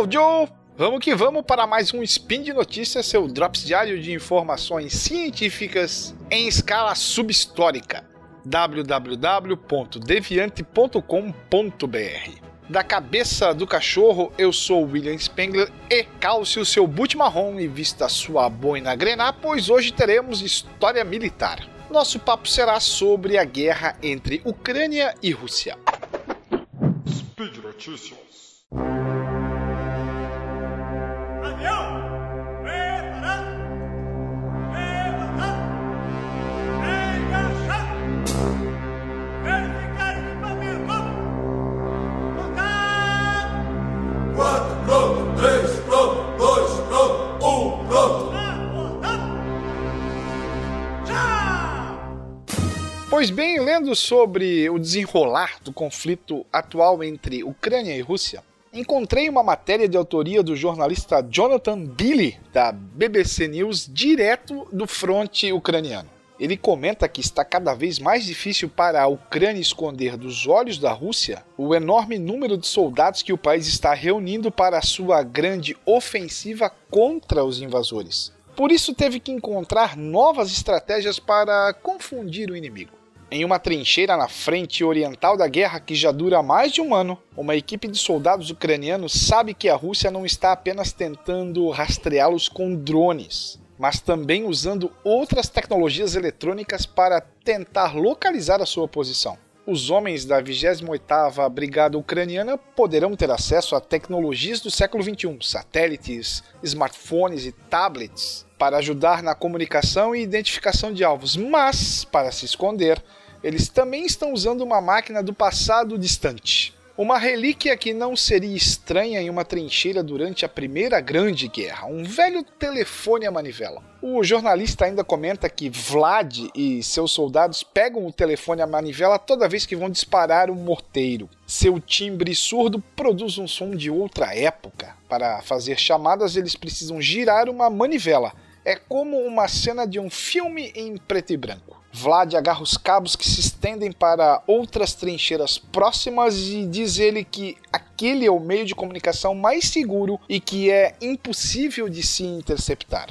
Hello, Joe! Vamos que vamos para mais um Spin de Notícias, seu drops diário de informações científicas em escala subhistórica. www.deviante.com.br Da cabeça do cachorro, eu sou William Spengler e calce o seu boot marrom e vista sua boina grená, pois hoje teremos história militar. Nosso papo será sobre a guerra entre Ucrânia e Rússia. Speed Notícias. Pois bem, lendo sobre o desenrolar do conflito atual entre Ucrânia e Rússia, encontrei uma matéria de autoria do jornalista Jonathan Billy, da BBC News, direto do fronte ucraniano. Ele comenta que está cada vez mais difícil para a Ucrânia esconder dos olhos da Rússia o enorme número de soldados que o país está reunindo para a sua grande ofensiva contra os invasores. Por isso, teve que encontrar novas estratégias para confundir o inimigo. Em uma trincheira na frente oriental da guerra que já dura mais de um ano, uma equipe de soldados ucranianos sabe que a Rússia não está apenas tentando rastreá-los com drones, mas também usando outras tecnologias eletrônicas para tentar localizar a sua posição. Os homens da 28ª Brigada Ucraniana poderão ter acesso a tecnologias do século XXI, satélites, smartphones e tablets, para ajudar na comunicação e identificação de alvos, mas, para se esconder, eles também estão usando uma máquina do passado distante. Uma relíquia que não seria estranha em uma trincheira durante a Primeira Grande Guerra, um velho telefone à manivela. O jornalista ainda comenta que Vlad e seus soldados pegam o telefone à manivela toda vez que vão disparar um morteiro. Seu timbre surdo produz um som de outra época. Para fazer chamadas, eles precisam girar uma manivela. É como uma cena de um filme em preto e branco. Vlad agarra os cabos que se estendem para outras trincheiras próximas e diz ele que aquele é o meio de comunicação mais seguro e que é impossível de se interceptar.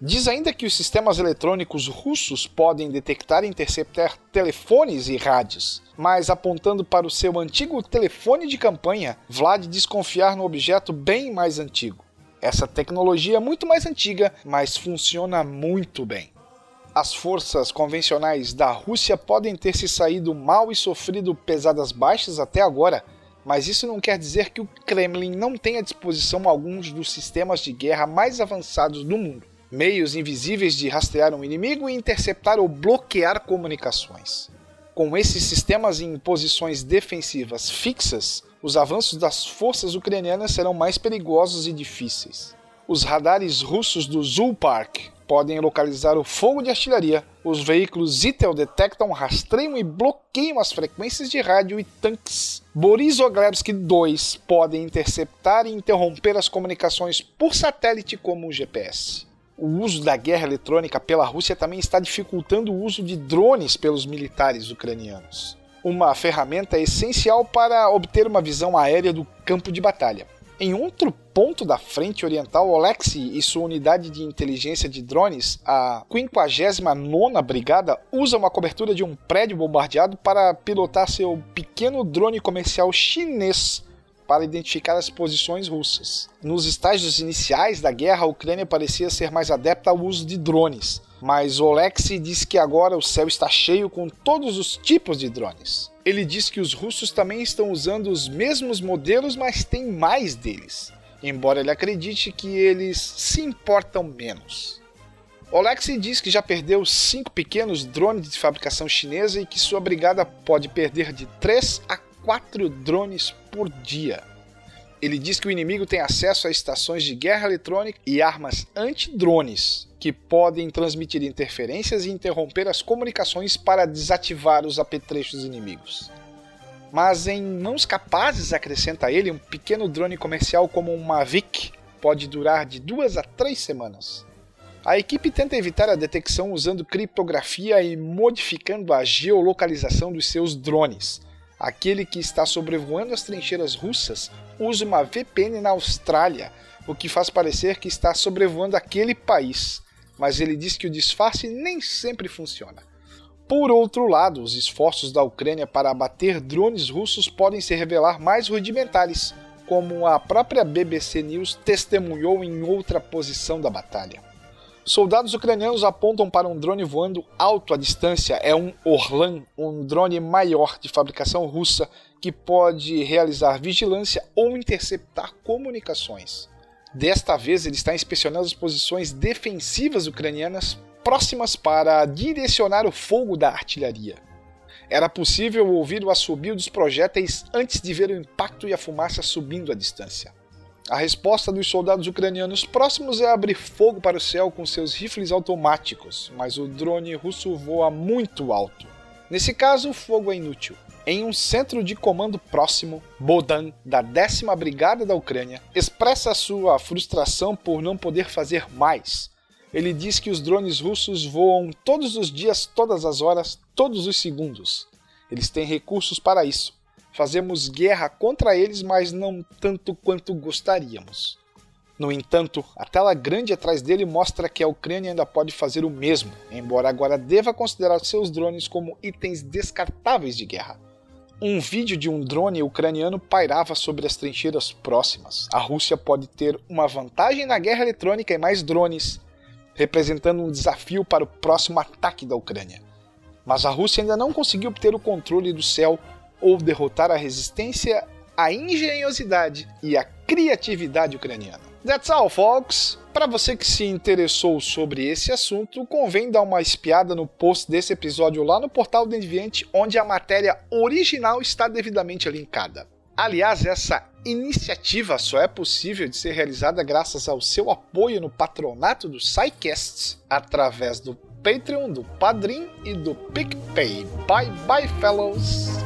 Diz ainda que os sistemas eletrônicos russos podem detectar e interceptar telefones e rádios, mas apontando para o seu antigo telefone de campanha, Vlad diz confiar no objeto bem mais antigo. Essa tecnologia é muito mais antiga, mas funciona muito bem. As forças convencionais da Rússia podem ter se saído mal e sofrido pesadas baixas até agora, mas isso não quer dizer que o Kremlin não tenha à disposição alguns dos sistemas de guerra mais avançados do mundo meios invisíveis de rastrear um inimigo e interceptar ou bloquear comunicações. Com esses sistemas em posições defensivas fixas, os avanços das forças ucranianas serão mais perigosos e difíceis. Os radares russos do Zulpark podem localizar o fogo de artilharia. Os veículos Zitel detectam, rastreiam e bloqueiam as frequências de rádio e tanques. Borisoglavski 2 podem interceptar e interromper as comunicações por satélite como o GPS. O uso da guerra eletrônica pela Rússia também está dificultando o uso de drones pelos militares ucranianos. Uma ferramenta essencial para obter uma visão aérea do campo de batalha. Em outro ponto da frente oriental, Oleksiy e sua unidade de inteligência de drones, a 59ª Brigada, usa uma cobertura de um prédio bombardeado para pilotar seu pequeno drone comercial chinês para identificar as posições russas. Nos estágios iniciais da guerra, a Ucrânia parecia ser mais adepta ao uso de drones, mas Oleksiy diz que agora o céu está cheio com todos os tipos de drones. Ele diz que os russos também estão usando os mesmos modelos, mas tem mais deles, embora ele acredite que eles se importam menos. Oleksiy diz que já perdeu cinco pequenos drones de fabricação chinesa e que sua brigada pode perder de 3 a 4 drones por dia. Ele diz que o inimigo tem acesso a estações de guerra eletrônica e armas anti-drones que podem transmitir interferências e interromper as comunicações para desativar os apetrechos inimigos. Mas em mãos capazes, acrescenta ele, um pequeno drone comercial como um Mavic pode durar de duas a três semanas. A equipe tenta evitar a detecção usando criptografia e modificando a geolocalização dos seus drones, Aquele que está sobrevoando as trincheiras russas usa uma VPN na Austrália, o que faz parecer que está sobrevoando aquele país, mas ele diz que o disfarce nem sempre funciona. Por outro lado, os esforços da Ucrânia para abater drones russos podem se revelar mais rudimentares, como a própria BBC News testemunhou em outra posição da batalha. Soldados ucranianos apontam para um drone voando alto à distância. É um Orlan, um drone maior de fabricação russa que pode realizar vigilância ou interceptar comunicações. Desta vez, ele está inspecionando as posições defensivas ucranianas próximas para direcionar o fogo da artilharia. Era possível ouvir o assobio dos projéteis antes de ver o impacto e a fumaça subindo à distância. A resposta dos soldados ucranianos próximos é abrir fogo para o céu com seus rifles automáticos, mas o drone russo voa muito alto. Nesse caso, o fogo é inútil. Em um centro de comando próximo, Bodan, da 10 Brigada da Ucrânia, expressa sua frustração por não poder fazer mais. Ele diz que os drones russos voam todos os dias, todas as horas, todos os segundos. Eles têm recursos para isso Fazemos guerra contra eles, mas não tanto quanto gostaríamos. No entanto, a tela grande atrás dele mostra que a Ucrânia ainda pode fazer o mesmo, embora agora deva considerar seus drones como itens descartáveis de guerra. Um vídeo de um drone ucraniano pairava sobre as trincheiras próximas. A Rússia pode ter uma vantagem na guerra eletrônica e mais drones, representando um desafio para o próximo ataque da Ucrânia. Mas a Rússia ainda não conseguiu obter o controle do céu ou derrotar a resistência, a engenhosidade e a criatividade ucraniana. That's all, folks! Para você que se interessou sobre esse assunto, convém dar uma espiada no post desse episódio lá no portal do Enviante, onde a matéria original está devidamente linkada. Aliás, essa iniciativa só é possível de ser realizada graças ao seu apoio no patronato do SciCasts, através do Patreon, do Padrim e do PicPay. Bye bye, fellows!